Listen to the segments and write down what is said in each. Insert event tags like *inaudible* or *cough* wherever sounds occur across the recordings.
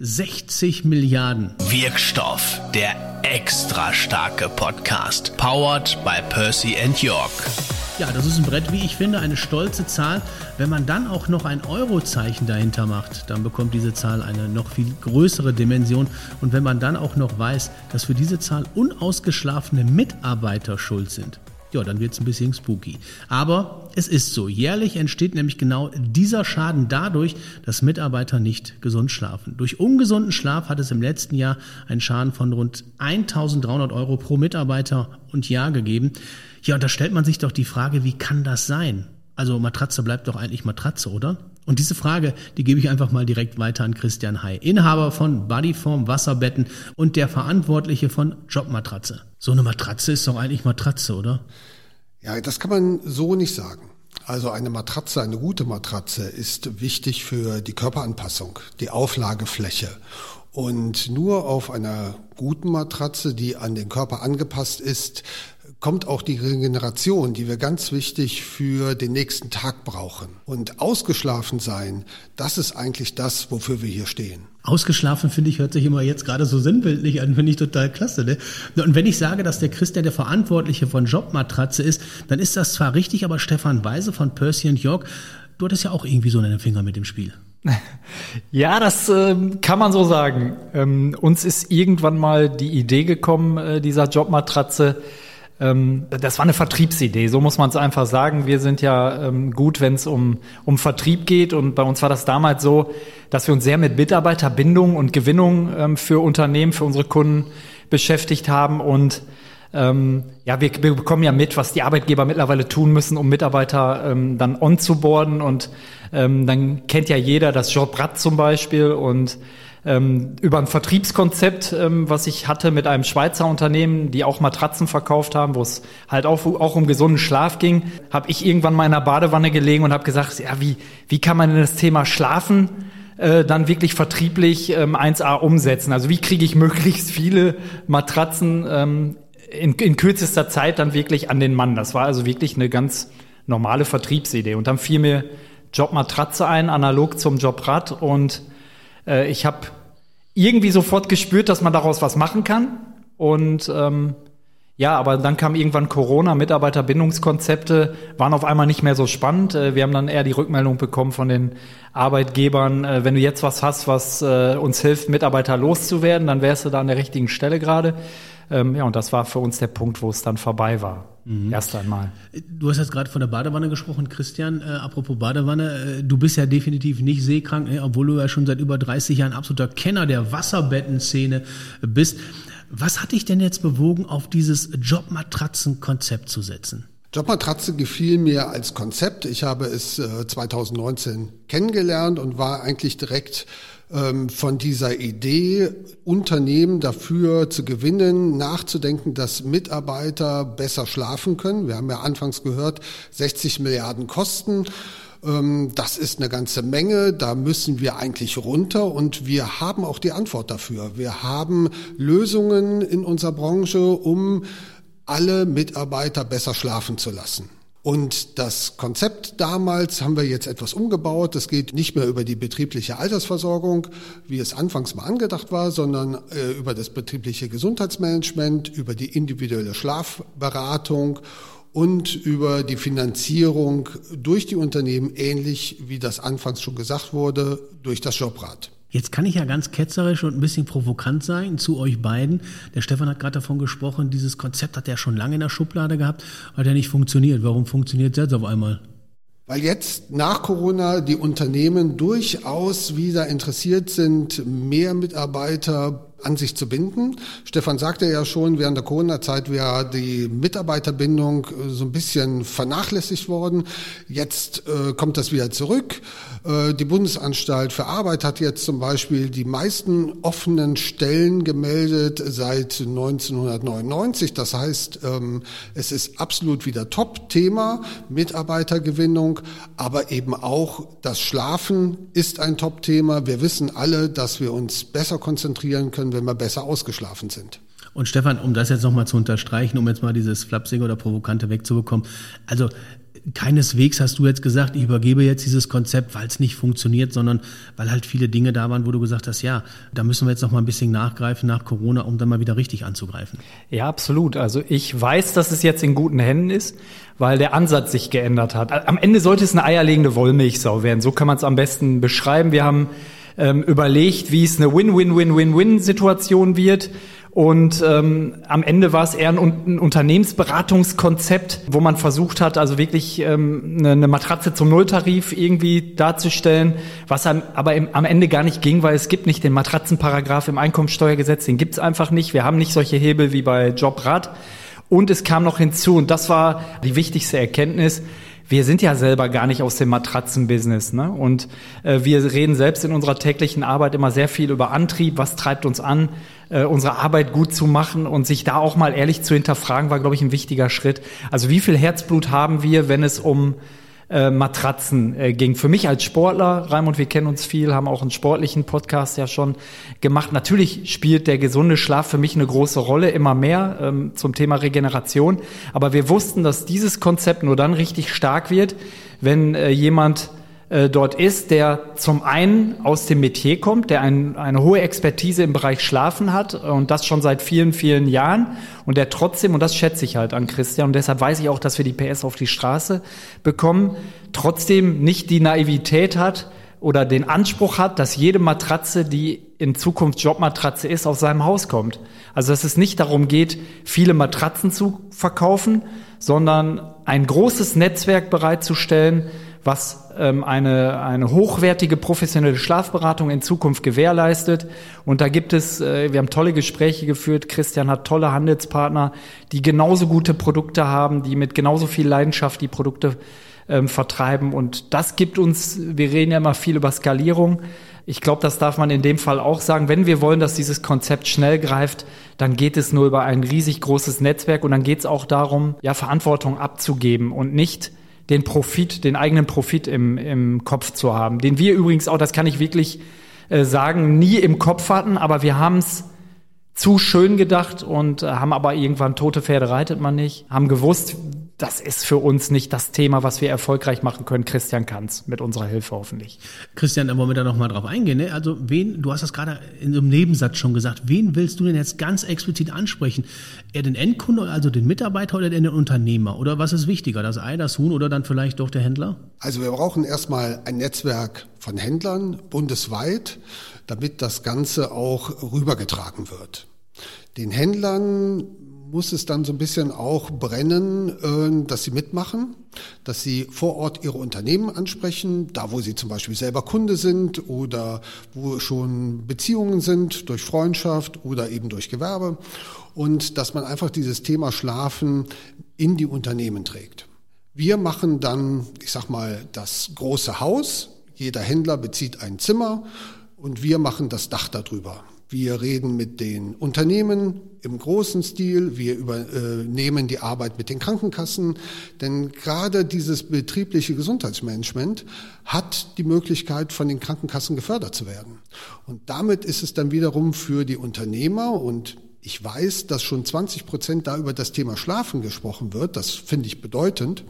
60 Milliarden. Wirkstoff, der extra starke Podcast. Powered by Percy and York. Ja, das ist ein Brett, wie ich finde, eine stolze Zahl. Wenn man dann auch noch ein Eurozeichen dahinter macht, dann bekommt diese Zahl eine noch viel größere Dimension. Und wenn man dann auch noch weiß, dass für diese Zahl unausgeschlafene Mitarbeiter schuld sind, ja, dann wird es ein bisschen spooky. Aber es ist so. Jährlich entsteht nämlich genau dieser Schaden dadurch, dass Mitarbeiter nicht gesund schlafen. Durch ungesunden Schlaf hat es im letzten Jahr einen Schaden von rund 1300 Euro pro Mitarbeiter und Jahr gegeben. Ja, und da stellt man sich doch die Frage, wie kann das sein? Also Matratze bleibt doch eigentlich Matratze, oder? Und diese Frage, die gebe ich einfach mal direkt weiter an Christian Hay, Inhaber von Bodyform Wasserbetten und der Verantwortliche von Jobmatratze. So eine Matratze ist doch eigentlich Matratze, oder? Ja, das kann man so nicht sagen. Also eine Matratze, eine gute Matratze ist wichtig für die Körperanpassung, die Auflagefläche. Und nur auf einer guten Matratze, die an den Körper angepasst ist, kommt auch die Regeneration, die wir ganz wichtig für den nächsten Tag brauchen. Und ausgeschlafen sein, das ist eigentlich das, wofür wir hier stehen. Ausgeschlafen, finde ich, hört sich immer jetzt gerade so sinnbildlich an, finde ich total klasse. Ne? Und wenn ich sage, dass der Christian der Verantwortliche von Jobmatratze ist, dann ist das zwar richtig, aber Stefan Weise von Percy York, du hattest ja auch irgendwie so einen Finger mit dem Spiel. *laughs* Ja, das äh, kann man so sagen. Ähm, uns ist irgendwann mal die Idee gekommen, äh, dieser Jobmatratze, das war eine Vertriebsidee, so muss man es einfach sagen. Wir sind ja ähm, gut, wenn es um, um Vertrieb geht. Und bei uns war das damals so, dass wir uns sehr mit Mitarbeiterbindung und Gewinnung ähm, für Unternehmen, für unsere Kunden beschäftigt haben. Und ähm, ja, wir, wir bekommen ja mit, was die Arbeitgeber mittlerweile tun müssen, um Mitarbeiter ähm, dann on zu boarden. Und ähm, dann kennt ja jeder das Jobrad zum Beispiel. Und ähm, über ein Vertriebskonzept, ähm, was ich hatte mit einem Schweizer Unternehmen, die auch Matratzen verkauft haben, wo es halt auch, auch um gesunden Schlaf ging, habe ich irgendwann mal in einer Badewanne gelegen und habe gesagt, ja, wie, wie kann man denn das Thema Schlafen äh, dann wirklich vertrieblich ähm, 1A umsetzen? Also wie kriege ich möglichst viele Matratzen ähm, in, in kürzester Zeit dann wirklich an den Mann? Das war also wirklich eine ganz normale Vertriebsidee. Und dann fiel mir Jobmatratze ein, analog zum Jobrad und äh, ich habe irgendwie sofort gespürt, dass man daraus was machen kann. Und ähm, ja, aber dann kam irgendwann Corona, Mitarbeiterbindungskonzepte waren auf einmal nicht mehr so spannend. Äh, wir haben dann eher die Rückmeldung bekommen von den Arbeitgebern, äh, wenn du jetzt was hast, was äh, uns hilft, Mitarbeiter loszuwerden, dann wärst du da an der richtigen Stelle gerade. Ähm, ja, und das war für uns der Punkt, wo es dann vorbei war. Mhm. Erst einmal. Du hast jetzt gerade von der Badewanne gesprochen, Christian. Äh, apropos Badewanne, äh, du bist ja definitiv nicht seekrank, äh, obwohl du ja schon seit über 30 Jahren absoluter Kenner der Wasserbettenszene bist. Was hat dich denn jetzt bewogen, auf dieses Jobmatratzenkonzept zu setzen? Jobmatratze gefiel mir als Konzept. Ich habe es äh, 2019 kennengelernt und war eigentlich direkt von dieser Idee, Unternehmen dafür zu gewinnen, nachzudenken, dass Mitarbeiter besser schlafen können. Wir haben ja anfangs gehört, 60 Milliarden Kosten. Ähm, das ist eine ganze Menge, da müssen wir eigentlich runter und wir haben auch die Antwort dafür. Wir haben Lösungen in unserer Branche, um alle Mitarbeiter besser schlafen zu lassen. Und das Konzept damals haben wir jetzt etwas umgebaut. Das geht nicht mehr über die betriebliche Altersversorgung, wie es anfangs mal angedacht war, sondern äh, über das betriebliche Gesundheitsmanagement, über die individuelle Schlafberatung und über die Finanzierung durch die Unternehmen, ähnlich wie das anfangs schon gesagt wurde, durch das Jobrad. Jetzt kann ich ja ganz ketzerisch und ein bisschen provokant sein zu euch beiden. Der Stefan hat gerade davon gesprochen, dieses Konzept hat er schon lange in der Schublade gehabt, hat ja nicht funktioniert. Warum funktioniert es jetzt auf einmal? Weil jetzt nach Corona die Unternehmen durchaus wieder interessiert sind, mehr Mitarbeiter an sich zu binden. Stefan sagte ja schon, während der Corona-Zeit wäre die Mitarbeiterbindung äh, so ein bisschen vernachlässigt worden. Jetzt äh, kommt das wieder zurück. Äh, die Bundesanstalt für Arbeit hat jetzt zum Beispiel die meisten offenen Stellen gemeldet seit 1999. Das heißt, ähm, es ist absolut wieder Top-Thema, Mitarbeitergewinnung, aber eben auch das Schlafen ist ein Top-Thema. Wir wissen alle, dass wir uns besser konzentrieren können, wenn wir besser ausgeschlafen sind. Und Stefan, um das jetzt nochmal zu unterstreichen, um jetzt mal dieses Flapsige oder Provokante wegzubekommen, also keineswegs hast du jetzt gesagt, ich übergebe jetzt dieses Konzept, weil es nicht funktioniert, sondern weil halt viele Dinge da waren, wo du gesagt hast, ja, da müssen wir jetzt noch mal ein bisschen nachgreifen nach Corona, um dann mal wieder richtig anzugreifen. Ja, absolut. Also ich weiß, dass es jetzt in guten Händen ist, weil der Ansatz sich geändert hat. Am Ende sollte es eine eierlegende Wollmilchsau werden. So kann man es am besten beschreiben. Wir haben ähm, überlegt, wie es eine Win-Win-Win-Win-Win-Situation wird. Und ähm, am Ende war es eher ein, ein, Unternehmensberatungskonzept, wo man versucht hat, also wirklich ähm, eine, eine Matratze zum Nulltarif irgendwie darzustellen, was einem aber im, am Ende gar nicht ging, weil es gibt nicht den Matratzenparagraph im Einkommensteuergesetz, den gibt's einfach nicht. Wir haben nicht solche Hebel wie bei Jobrad. Und es kam noch hinzu, und das war die wichtigste Erkenntnis, wir sind ja selber gar nicht aus dem Matratzenbusiness. Ne? Und äh, wir reden selbst in unserer täglichen Arbeit immer sehr viel über Antrieb, was treibt uns an, äh, unsere Arbeit gut zu machen und sich da auch mal ehrlich zu hinterfragen, war, glaube ich, ein wichtiger Schritt. Also wie viel Herzblut haben wir, wenn es um äh, Matratzen äh, ging. Für mich als Sportler, Raimund, wir kennen uns viel, haben auch einen sportlichen Podcast ja schon gemacht. Natürlich spielt der gesunde Schlaf für mich eine große Rolle, immer mehr ähm, zum Thema Regeneration. Aber wir wussten, dass dieses Konzept nur dann richtig stark wird, wenn äh, jemand äh, dort ist, der zum einen aus dem Metier kommt, der ein, eine hohe Expertise im Bereich Schlafen hat und das schon seit vielen, vielen Jahren und der trotzdem, und das schätze ich halt an Christian und deshalb weiß ich auch, dass wir die PS auf die Straße bekommen, trotzdem nicht die Naivität hat, oder den Anspruch hat, dass jede Matratze, die in Zukunft Jobmatratze ist, aus seinem Haus kommt. Also dass es nicht darum geht, viele Matratzen zu verkaufen, sondern ein großes Netzwerk bereitzustellen, was ähm, eine, eine hochwertige professionelle Schlafberatung in Zukunft gewährleistet. Und da gibt es, äh, wir haben tolle Gespräche geführt. Christian hat tolle Handelspartner, die genauso gute Produkte haben, die mit genauso viel Leidenschaft die Produkte ähm, vertreiben. Und das gibt uns, wir reden ja immer viel über Skalierung. Ich glaube, das darf man in dem Fall auch sagen. Wenn wir wollen, dass dieses Konzept schnell greift, dann geht es nur über ein riesig großes Netzwerk und dann geht es auch darum, ja, Verantwortung abzugeben und nicht den Profit, den eigenen Profit im, im Kopf zu haben. Den wir übrigens auch, das kann ich wirklich äh, sagen, nie im Kopf hatten, aber wir haben es zu schön gedacht und äh, haben aber irgendwann tote Pferde reitet man nicht, haben gewusst, das ist für uns nicht das Thema, was wir erfolgreich machen können. Christian kann's mit unserer Hilfe hoffentlich. Christian, da wollen wir da nochmal drauf eingehen. Ne? Also wen, du hast das gerade in so einem Nebensatz schon gesagt, wen willst du denn jetzt ganz explizit ansprechen? Eher den Endkunde, also den Mitarbeiter oder den Unternehmer? Oder was ist wichtiger, das Ei, das Huhn oder dann vielleicht doch der Händler? Also wir brauchen erstmal ein Netzwerk von Händlern bundesweit, damit das Ganze auch rübergetragen wird. Den Händlern muss es dann so ein bisschen auch brennen, äh, dass sie mitmachen, dass sie vor Ort ihre Unternehmen ansprechen, da wo sie zum Beispiel selber Kunde sind oder wo schon Beziehungen sind durch Freundschaft oder eben durch Gewerbe und dass man einfach dieses Thema Schlafen in die Unternehmen trägt. Wir machen dann, ich sag mal, das große Haus. Jeder Händler bezieht ein Zimmer und wir machen das Dach darüber. Wir reden mit den Unternehmen im großen Stil. Wir übernehmen die Arbeit mit den Krankenkassen. Denn gerade dieses betriebliche Gesundheitsmanagement hat die Möglichkeit, von den Krankenkassen gefördert zu werden. Und damit ist es dann wiederum für die Unternehmer und ich weiß, dass schon 20 Prozent da über das Thema Schlafen gesprochen wird. Das finde ich bedeutend.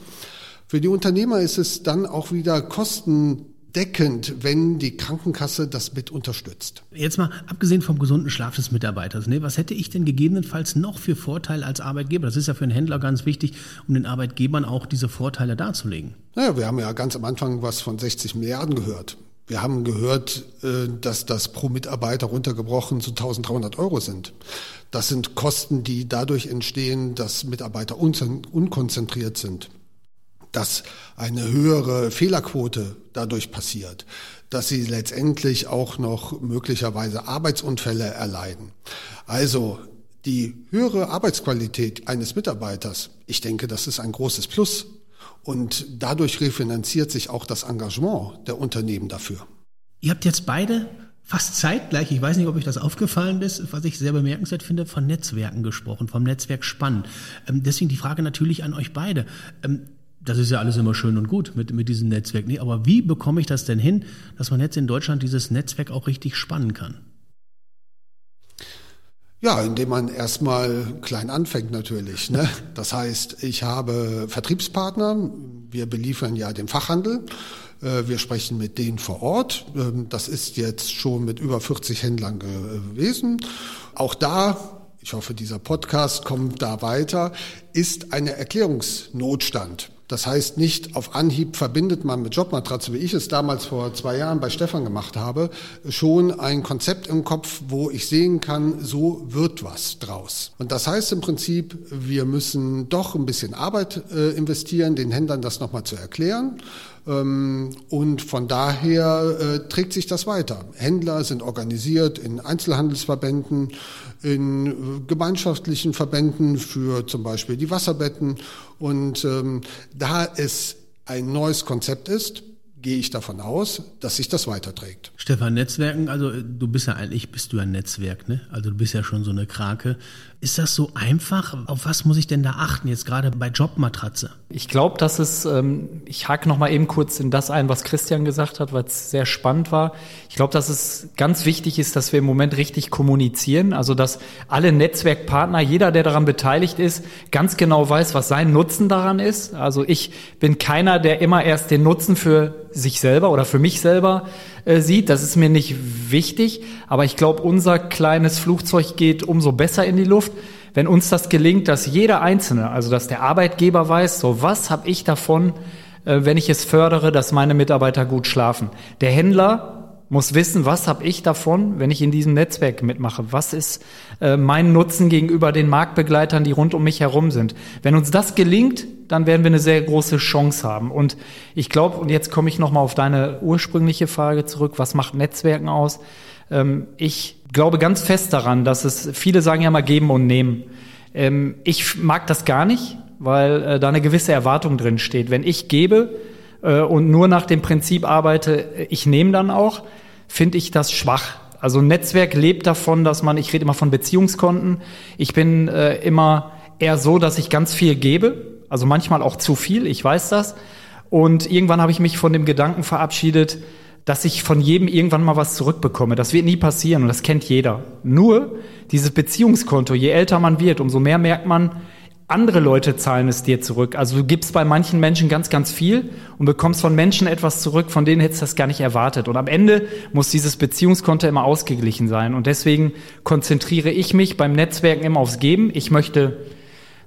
Für die Unternehmer ist es dann auch wieder Kosten deckend, wenn die Krankenkasse das mit unterstützt. Jetzt mal abgesehen vom gesunden Schlaf des Mitarbeiters, ne, was hätte ich denn gegebenenfalls noch für Vorteile als Arbeitgeber? Das ist ja für einen Händler ganz wichtig, um den Arbeitgebern auch diese Vorteile darzulegen. Naja, wir haben ja ganz am Anfang was von 60 Milliarden gehört. Wir haben gehört, äh, dass das pro Mitarbeiter runtergebrochen zu 1300 Euro sind. Das sind Kosten, die dadurch entstehen, dass Mitarbeiter unkonzentriert sind dass eine höhere Fehlerquote dadurch passiert, dass sie letztendlich auch noch möglicherweise Arbeitsunfälle erleiden. Also die höhere Arbeitsqualität eines Mitarbeiters, ich denke, das ist ein großes Plus. Und dadurch refinanziert sich auch das Engagement der Unternehmen dafür. Ihr habt jetzt beide fast zeitgleich, ich weiß nicht, ob euch das aufgefallen ist, was ich sehr bemerkenswert finde, von Netzwerken gesprochen, vom Netzwerk Spann. Ähm, deswegen die Frage natürlich an euch beide. Das ist ja alles immer schön und gut mit, mit diesem Netzwerk. Nee, aber wie bekomme ich das denn hin, dass man jetzt in Deutschland dieses Netzwerk auch richtig spannen kann? Ja, indem man erstmal klein anfängt natürlich. Ne? Das heißt, ich habe Vertriebspartner, wir beliefern ja den Fachhandel, äh, wir sprechen mit denen vor Ort. Ähm, das ist jetzt schon mit über 40 Händlern gewesen. Auch da, ich hoffe, dieser Podcast kommt da weiter, ist eine Erklärungsnotstand. Das heißt, nicht auf Anhieb verbindet man mit Jobmatratze, wie ich es damals vor zwei Jahren bei Stefan gemacht habe, schon ein Konzept im Kopf, wo ich sehen kann, so wird was draus. Und das heißt im Prinzip, wir müssen doch ein bisschen Arbeit äh, investieren, den Händlern das nochmal zu erklären. Ähm, und von daher äh, trägt sich das weiter. Händler sind organisiert in Einzelhandelsverbänden, in äh, gemeinschaftlichen Verbänden für zum Beispiel die Wasserbetten. Und ähm, da es ein neues Konzept ist, gehe ich davon aus, dass sich das weiterträgt. Stefan, Netzwerken, also du bist ja eigentlich, bist du ein Netzwerk, ne? Also du bist ja schon so eine Krake. Ist das so einfach? Auf was muss ich denn da achten, jetzt gerade bei Jobmatratze? Ich glaube, dass es, ähm, ich hake noch mal eben kurz in das ein, was Christian gesagt hat, weil es sehr spannend war. Ich glaube, dass es ganz wichtig ist, dass wir im Moment richtig kommunizieren, also dass alle Netzwerkpartner, jeder, der daran beteiligt ist, ganz genau weiß, was sein Nutzen daran ist. Also ich bin keiner, der immer erst den Nutzen für sich selber oder für mich selber äh, sieht. Das ist mir nicht wichtig, aber ich glaube, unser kleines Flugzeug geht umso besser in die Luft, wenn uns das gelingt, dass jeder Einzelne, also dass der Arbeitgeber weiß, so was habe ich davon, äh, wenn ich es fördere, dass meine Mitarbeiter gut schlafen. Der Händler muss wissen, was habe ich davon, wenn ich in diesem Netzwerk mitmache? Was ist äh, mein Nutzen gegenüber den Marktbegleitern, die rund um mich herum sind? Wenn uns das gelingt, dann werden wir eine sehr große Chance haben. Und ich glaube, und jetzt komme ich nochmal auf deine ursprüngliche Frage zurück, was macht Netzwerken aus? Ähm, ich glaube ganz fest daran, dass es, viele sagen ja mal geben und nehmen. Ähm, ich mag das gar nicht, weil äh, da eine gewisse Erwartung drin steht. Wenn ich gebe, äh, und nur nach dem Prinzip arbeite, ich nehme dann auch, finde ich das schwach. Also ein Netzwerk lebt davon, dass man, ich rede immer von Beziehungskonten, ich bin äh, immer eher so, dass ich ganz viel gebe, also manchmal auch zu viel, ich weiß das. Und irgendwann habe ich mich von dem Gedanken verabschiedet, dass ich von jedem irgendwann mal was zurückbekomme. Das wird nie passieren und das kennt jeder. Nur dieses Beziehungskonto, je älter man wird, umso mehr merkt man, andere Leute zahlen es dir zurück. Also du gibst bei manchen Menschen ganz, ganz viel und bekommst von Menschen etwas zurück, von denen hättest du das gar nicht erwartet. Und am Ende muss dieses Beziehungskonto immer ausgeglichen sein. Und deswegen konzentriere ich mich beim Netzwerken immer aufs Geben. Ich möchte,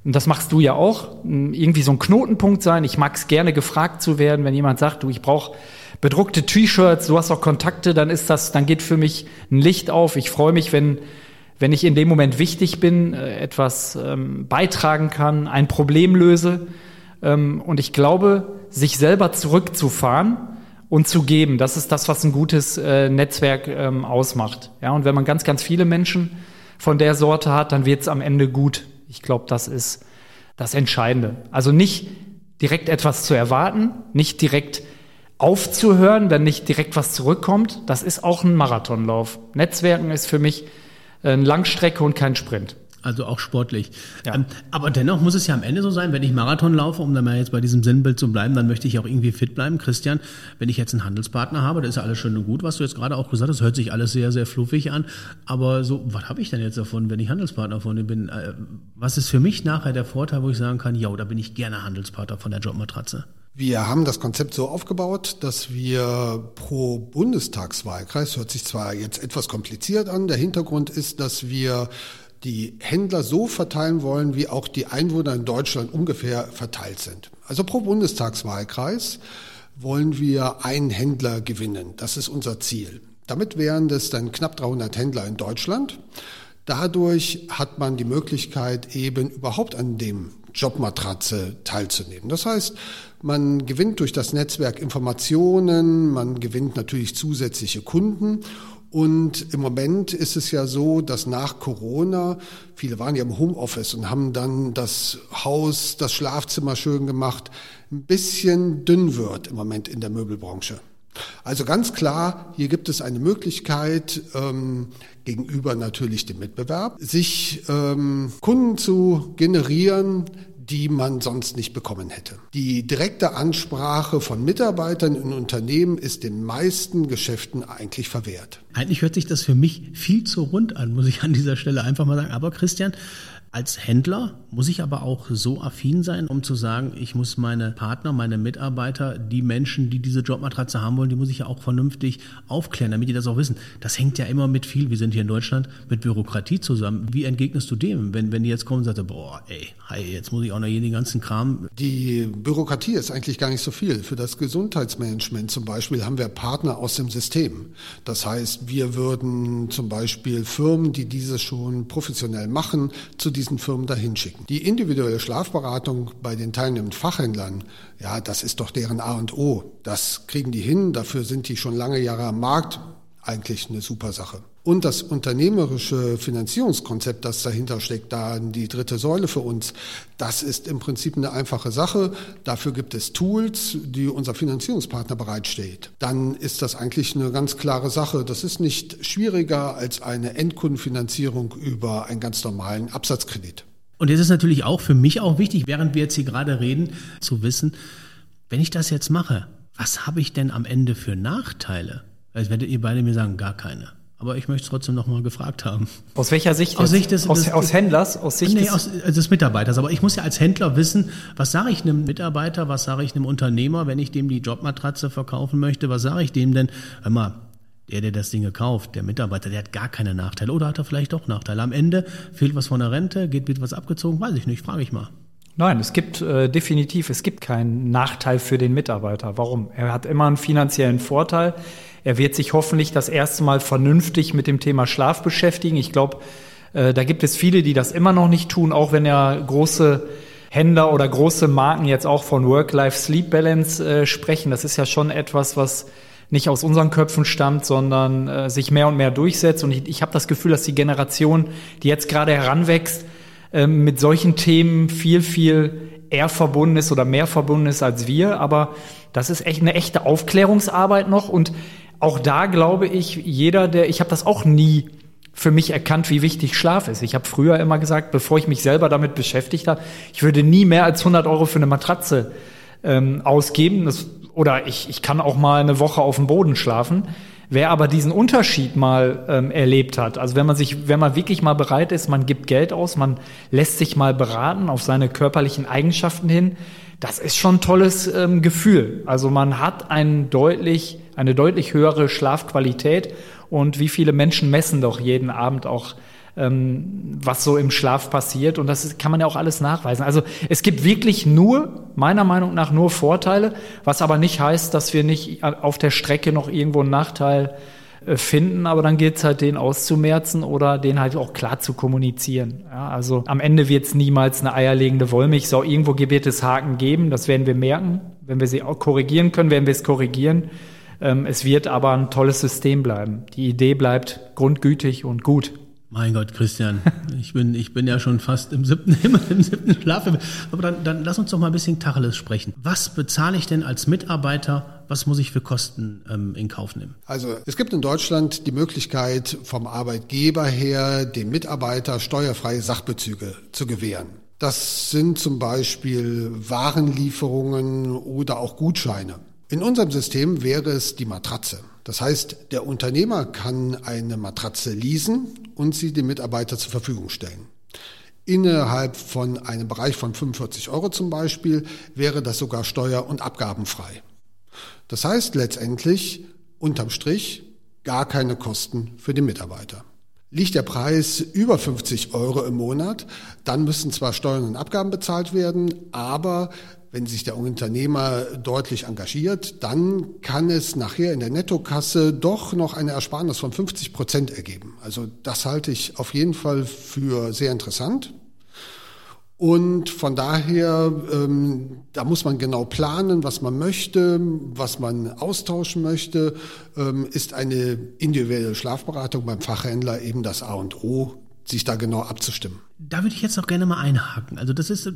und das machst du ja auch, irgendwie so ein Knotenpunkt sein. Ich mag es gerne gefragt zu werden, wenn jemand sagt, du, ich brauche bedruckte T-Shirts, du hast auch Kontakte, dann ist das, dann geht für mich ein Licht auf. Ich freue mich, wenn wenn ich in dem Moment wichtig bin, äh, etwas ähm, beitragen kann, ein Problem löse. Ähm, und ich glaube, sich selber zurückzufahren und zu geben, das ist das, was ein gutes äh, Netzwerk ähm, ausmacht. Ja, und wenn man ganz, ganz viele Menschen von der Sorte hat, dann wird es am Ende gut. Ich glaube, das ist das Entscheidende. Also nicht direkt etwas zu erwarten, nicht direkt aufzuhören, wenn nicht direkt was zurückkommt. Das ist auch ein Marathonlauf. Netzwerken ist für mich eine Langstrecke und kein Sprint. Also auch sportlich. Ja. Ähm, aber dennoch muss es ja am Ende so sein, wenn ich Marathon laufe, um dann mal jetzt bei diesem Sinnbild zu bleiben, dann möchte ich auch irgendwie fit bleiben. Christian, wenn ich jetzt einen Handelspartner habe, das ist ja alles schön und gut, was du jetzt gerade auch gesagt hast, hört sich alles sehr, sehr fluffig an. Aber so, was habe ich denn jetzt davon, wenn ich Handelspartner von dir bin? Äh, was ist für mich nachher der Vorteil, wo ich sagen kann, ja, da bin ich gerne Handelspartner von der Jobmatratze? Wir haben das Konzept so aufgebaut, dass wir pro Bundestagswahlkreis, hört sich zwar jetzt etwas kompliziert an, der Hintergrund ist, dass wir die Händler so verteilen wollen, wie auch die Einwohner in Deutschland ungefähr verteilt sind. Also pro Bundestagswahlkreis wollen wir einen Händler gewinnen. Das ist unser Ziel. Damit wären das dann knapp 300 Händler in Deutschland. Dadurch hat man die Möglichkeit, eben überhaupt an dem Jobmatratze teilzunehmen. Das heißt, man gewinnt durch das Netzwerk Informationen, man gewinnt natürlich zusätzliche Kunden und im Moment ist es ja so, dass nach Corona, viele waren ja im Homeoffice und haben dann das Haus, das Schlafzimmer schön gemacht, ein bisschen dünn wird im Moment in der Möbelbranche. Also ganz klar, hier gibt es eine Möglichkeit, ähm, gegenüber natürlich dem Mitbewerb, sich ähm, Kunden zu generieren, die man sonst nicht bekommen hätte. Die direkte Ansprache von Mitarbeitern in Unternehmen ist den meisten Geschäften eigentlich verwehrt. Eigentlich hört sich das für mich viel zu rund an, muss ich an dieser Stelle einfach mal sagen. Aber Christian, als Händler muss ich aber auch so affin sein, um zu sagen, ich muss meine Partner, meine Mitarbeiter, die Menschen, die diese Jobmatratze haben wollen, die muss ich ja auch vernünftig aufklären, damit die das auch wissen. Das hängt ja immer mit viel, wir sind hier in Deutschland, mit Bürokratie zusammen. Wie entgegnest du dem, wenn, wenn die jetzt kommen und sagen, boah, ey, hi, jetzt muss ich auch noch hier den ganzen Kram. Die Bürokratie ist eigentlich gar nicht so viel. Für das Gesundheitsmanagement zum Beispiel haben wir Partner aus dem System. Das heißt, wir würden zum Beispiel Firmen, die diese schon professionell machen, zu diesen Firmen dahin schicken. Die individuelle Schlafberatung bei den teilnehmenden Fachhändlern, ja, das ist doch deren A und O. Das kriegen die hin, dafür sind die schon lange Jahre am Markt. Eigentlich eine super Sache. Und das unternehmerische Finanzierungskonzept, das dahinter steckt, da die dritte Säule für uns, das ist im Prinzip eine einfache Sache. Dafür gibt es Tools, die unser Finanzierungspartner bereitstellt. Dann ist das eigentlich eine ganz klare Sache. Das ist nicht schwieriger als eine Endkundenfinanzierung über einen ganz normalen Absatzkredit. Und jetzt ist natürlich auch für mich auch wichtig, während wir jetzt hier gerade reden, zu wissen, wenn ich das jetzt mache, was habe ich denn am Ende für Nachteile? Als werdet ihr beide mir sagen, gar keine. Aber ich möchte es trotzdem nochmal gefragt haben. Aus welcher Sicht? Aus Sicht des, aus, des, aus Händlers? Aus Sicht nee, des, aus, äh, des Mitarbeiters. Aber ich muss ja als Händler wissen, was sage ich einem Mitarbeiter, was sage ich einem Unternehmer, wenn ich dem die Jobmatratze verkaufen möchte, was sage ich dem denn? Hör mal, der, der das Ding kauft, der Mitarbeiter, der hat gar keine Nachteile. Oder hat er vielleicht doch Nachteile? Am Ende fehlt was von der Rente, geht wird was abgezogen, weiß ich nicht, frage ich mal. Nein, es gibt äh, definitiv, es gibt keinen Nachteil für den Mitarbeiter. Warum? Er hat immer einen finanziellen Vorteil. Er wird sich hoffentlich das erste Mal vernünftig mit dem Thema Schlaf beschäftigen. Ich glaube, äh, da gibt es viele, die das immer noch nicht tun, auch wenn ja große Händler oder große Marken jetzt auch von Work-Life-Sleep-Balance äh, sprechen. Das ist ja schon etwas, was nicht aus unseren Köpfen stammt, sondern äh, sich mehr und mehr durchsetzt. Und ich, ich habe das Gefühl, dass die Generation, die jetzt gerade heranwächst, äh, mit solchen Themen viel, viel eher verbunden ist oder mehr verbunden ist als wir. Aber das ist echt eine echte Aufklärungsarbeit noch. Und auch da glaube ich, jeder, der, ich habe das auch nie für mich erkannt, wie wichtig Schlaf ist. Ich habe früher immer gesagt, bevor ich mich selber damit beschäftigt habe, ich würde nie mehr als 100 Euro für eine Matratze ähm, ausgeben. Das, oder ich, ich kann auch mal eine Woche auf dem Boden schlafen. Wer aber diesen Unterschied mal ähm, erlebt hat, also wenn man sich, wenn man wirklich mal bereit ist, man gibt Geld aus, man lässt sich mal beraten auf seine körperlichen Eigenschaften hin, das ist schon ein tolles ähm, Gefühl. Also man hat einen deutlich, eine deutlich höhere Schlafqualität und wie viele Menschen messen doch jeden Abend auch ähm, was so im Schlaf passiert. Und das kann man ja auch alles nachweisen. Also es gibt wirklich nur, meiner Meinung nach, nur Vorteile, was aber nicht heißt, dass wir nicht auf der Strecke noch irgendwo einen Nachteil äh, finden, aber dann gilt es halt, den auszumerzen oder den halt auch klar zu kommunizieren. Ja, also am Ende wird es niemals eine eierlegende Wollmilchsau. Irgendwo wird es Haken geben, das werden wir merken. Wenn wir sie auch korrigieren können, werden wir es korrigieren. Ähm, es wird aber ein tolles System bleiben. Die Idee bleibt grundgütig und gut. Mein Gott, Christian, ich bin, ich bin ja schon fast im siebten Himmel, *laughs* im siebten Schlaf. Aber dann, dann lass uns doch mal ein bisschen Tacheles sprechen. Was bezahle ich denn als Mitarbeiter? Was muss ich für Kosten ähm, in Kauf nehmen? Also es gibt in Deutschland die Möglichkeit, vom Arbeitgeber her dem Mitarbeiter steuerfreie Sachbezüge zu gewähren. Das sind zum Beispiel Warenlieferungen oder auch Gutscheine. In unserem System wäre es die Matratze. Das heißt, der Unternehmer kann eine Matratze leasen und sie dem Mitarbeiter zur Verfügung stellen. Innerhalb von einem Bereich von 45 Euro zum Beispiel wäre das sogar steuer- und abgabenfrei. Das heißt letztendlich, unterm Strich, gar keine Kosten für den Mitarbeiter. Liegt der Preis über 50 Euro im Monat, dann müssen zwar Steuern und Abgaben bezahlt werden, aber wenn sich der Unternehmer deutlich engagiert, dann kann es nachher in der Nettokasse doch noch eine Ersparnis von 50 Prozent ergeben. Also das halte ich auf jeden Fall für sehr interessant. Und von daher, ähm, da muss man genau planen, was man möchte, was man austauschen möchte. Ähm, ist eine individuelle Schlafberatung beim Fachhändler eben das A und O, sich da genau abzustimmen. Da würde ich jetzt auch gerne mal einhaken. Also das ist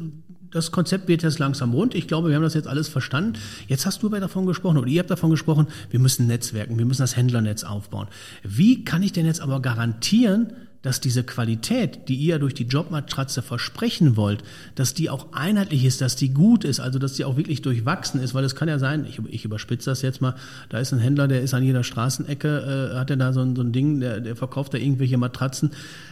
das Konzept wird jetzt langsam rund. Ich glaube, wir haben das jetzt alles verstanden. Jetzt hast du aber davon gesprochen oder ihr habt davon gesprochen, wir müssen Netzwerken, wir müssen das Händlernetz aufbauen. Wie kann ich denn jetzt aber garantieren, dass diese Qualität, die ihr durch die Jobmatratze versprechen wollt, dass die auch einheitlich ist, dass die gut ist, also dass die auch wirklich durchwachsen ist, weil es kann ja sein, ich, ich überspitze das jetzt mal, da ist ein Händler, der ist an jeder Straßenecke, äh, hat er da so ein, so ein Ding, der, der verkauft da irgendwelche Matratzen.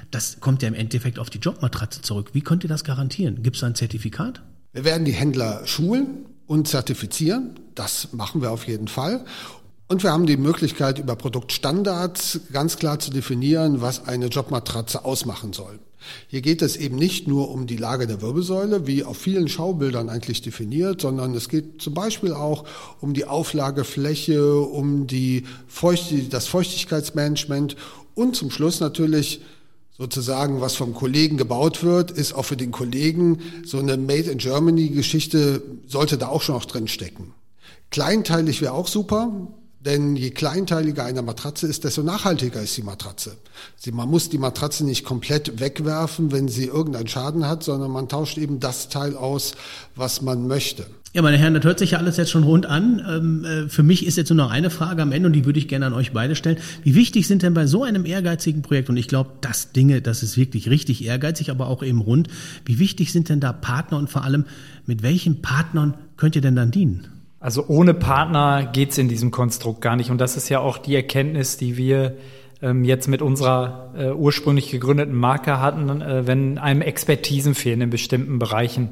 Das kommt ja im Endeffekt auf die Jobmatratze zurück. Wie könnt ihr das garantieren? Gibt es da ein Zertifikat? Wir werden die Händler schulen und zertifizieren. Das machen wir auf jeden Fall. Und wir haben die Möglichkeit, über Produktstandards ganz klar zu definieren, was eine Jobmatratze ausmachen soll. Hier geht es eben nicht nur um die Lage der Wirbelsäule, wie auf vielen Schaubildern eigentlich definiert, sondern es geht zum Beispiel auch um die Auflagefläche, um die Feucht das Feuchtigkeitsmanagement und zum Schluss natürlich sozusagen, was vom Kollegen gebaut wird, ist auch für den Kollegen so eine Made in Germany Geschichte, sollte da auch schon noch drin stecken. Kleinteilig wäre auch super. Denn je kleinteiliger eine Matratze ist, desto nachhaltiger ist die Matratze. Man muss die Matratze nicht komplett wegwerfen, wenn sie irgendeinen Schaden hat, sondern man tauscht eben das Teil aus, was man möchte. Ja, meine Herren, das hört sich ja alles jetzt schon rund an. Ähm, äh, für mich ist jetzt nur noch eine Frage am Ende und die würde ich gerne an euch beide stellen. Wie wichtig sind denn bei so einem ehrgeizigen Projekt, und ich glaube, das Dinge, das ist wirklich richtig ehrgeizig, aber auch eben rund, wie wichtig sind denn da Partner und vor allem, mit welchen Partnern könnt ihr denn dann dienen? Also ohne Partner geht's in diesem Konstrukt gar nicht. Und das ist ja auch die Erkenntnis, die wir ähm, jetzt mit unserer äh, ursprünglich gegründeten Marke hatten. Äh, wenn einem Expertisen fehlen in bestimmten Bereichen,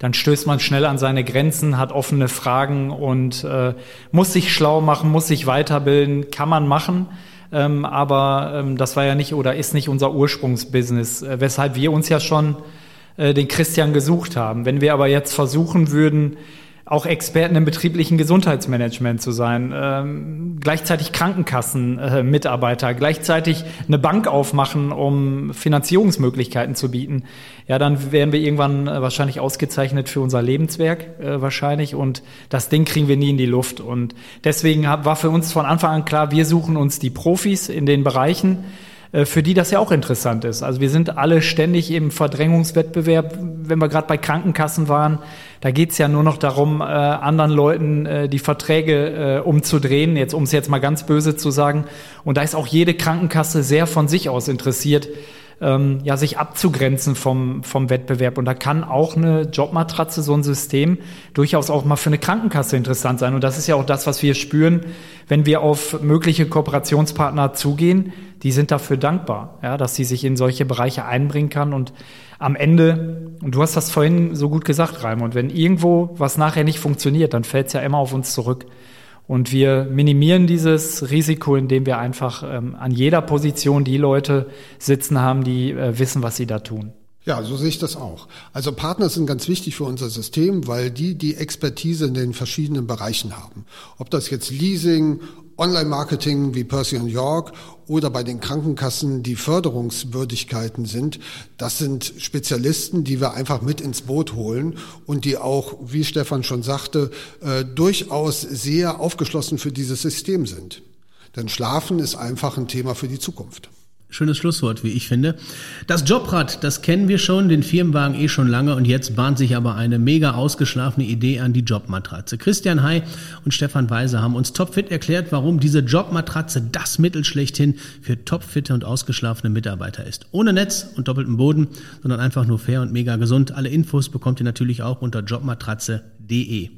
dann stößt man schnell an seine Grenzen, hat offene Fragen und äh, muss sich schlau machen, muss sich weiterbilden, kann man machen. Ähm, aber ähm, das war ja nicht oder ist nicht unser Ursprungsbusiness, äh, weshalb wir uns ja schon äh, den Christian gesucht haben. Wenn wir aber jetzt versuchen würden, auch Experten im betrieblichen Gesundheitsmanagement zu sein, ähm, gleichzeitig Krankenkassenmitarbeiter, äh, gleichzeitig eine Bank aufmachen, um Finanzierungsmöglichkeiten zu bieten, ja, dann wären wir irgendwann äh, wahrscheinlich ausgezeichnet für unser Lebenswerk äh, wahrscheinlich und das Ding kriegen wir nie in die Luft und deswegen war für uns von Anfang an klar, wir suchen uns die Profis in den Bereichen, äh, für die das ja auch interessant ist. Also wir sind alle ständig im Verdrängungswettbewerb. Wenn wir gerade bei Krankenkassen waren, da geht's ja nur noch darum, äh, anderen Leuten äh, die Verträge äh, umzudrehen, jetzt um es jetzt mal ganz böse zu sagen. Und da ist auch jede Krankenkasse sehr von sich aus interessiert, ähm, ja, sich abzugrenzen vom, vom Wettbewerb. Und da kann auch eine Jobmatratze, so ein System, durchaus auch mal für eine Krankenkasse interessant sein. Und das ist ja auch das, was wir spüren, wenn wir auf mögliche Kooperationspartner zugehen. Die sind dafür dankbar, ja, dass sie sich in solche Bereiche einbringen kann. Und am Ende, und du hast das vorhin so gut gesagt, Raimund, wenn irgendwo was nachher nicht funktioniert, dann fällt es ja immer auf uns zurück. Und wir minimieren dieses Risiko, indem wir einfach ähm, an jeder Position die Leute sitzen haben, die äh, wissen, was sie da tun. Ja, so sehe ich das auch. Also Partner sind ganz wichtig für unser System, weil die die Expertise in den verschiedenen Bereichen haben. Ob das jetzt Leasing, Online-Marketing wie Percy und York oder bei den Krankenkassen die Förderungswürdigkeiten sind, das sind Spezialisten, die wir einfach mit ins Boot holen und die auch, wie Stefan schon sagte, äh, durchaus sehr aufgeschlossen für dieses System sind. Denn Schlafen ist einfach ein Thema für die Zukunft. Schönes Schlusswort, wie ich finde. Das Jobrad, das kennen wir schon, den Firmenwagen eh schon lange und jetzt bahnt sich aber eine mega ausgeschlafene Idee an die Jobmatratze. Christian Hay und Stefan Weise haben uns topfit erklärt, warum diese Jobmatratze das Mittel schlechthin für topfitte und ausgeschlafene Mitarbeiter ist. Ohne Netz und doppeltem Boden, sondern einfach nur fair und mega gesund. Alle Infos bekommt ihr natürlich auch unter jobmatratze.de.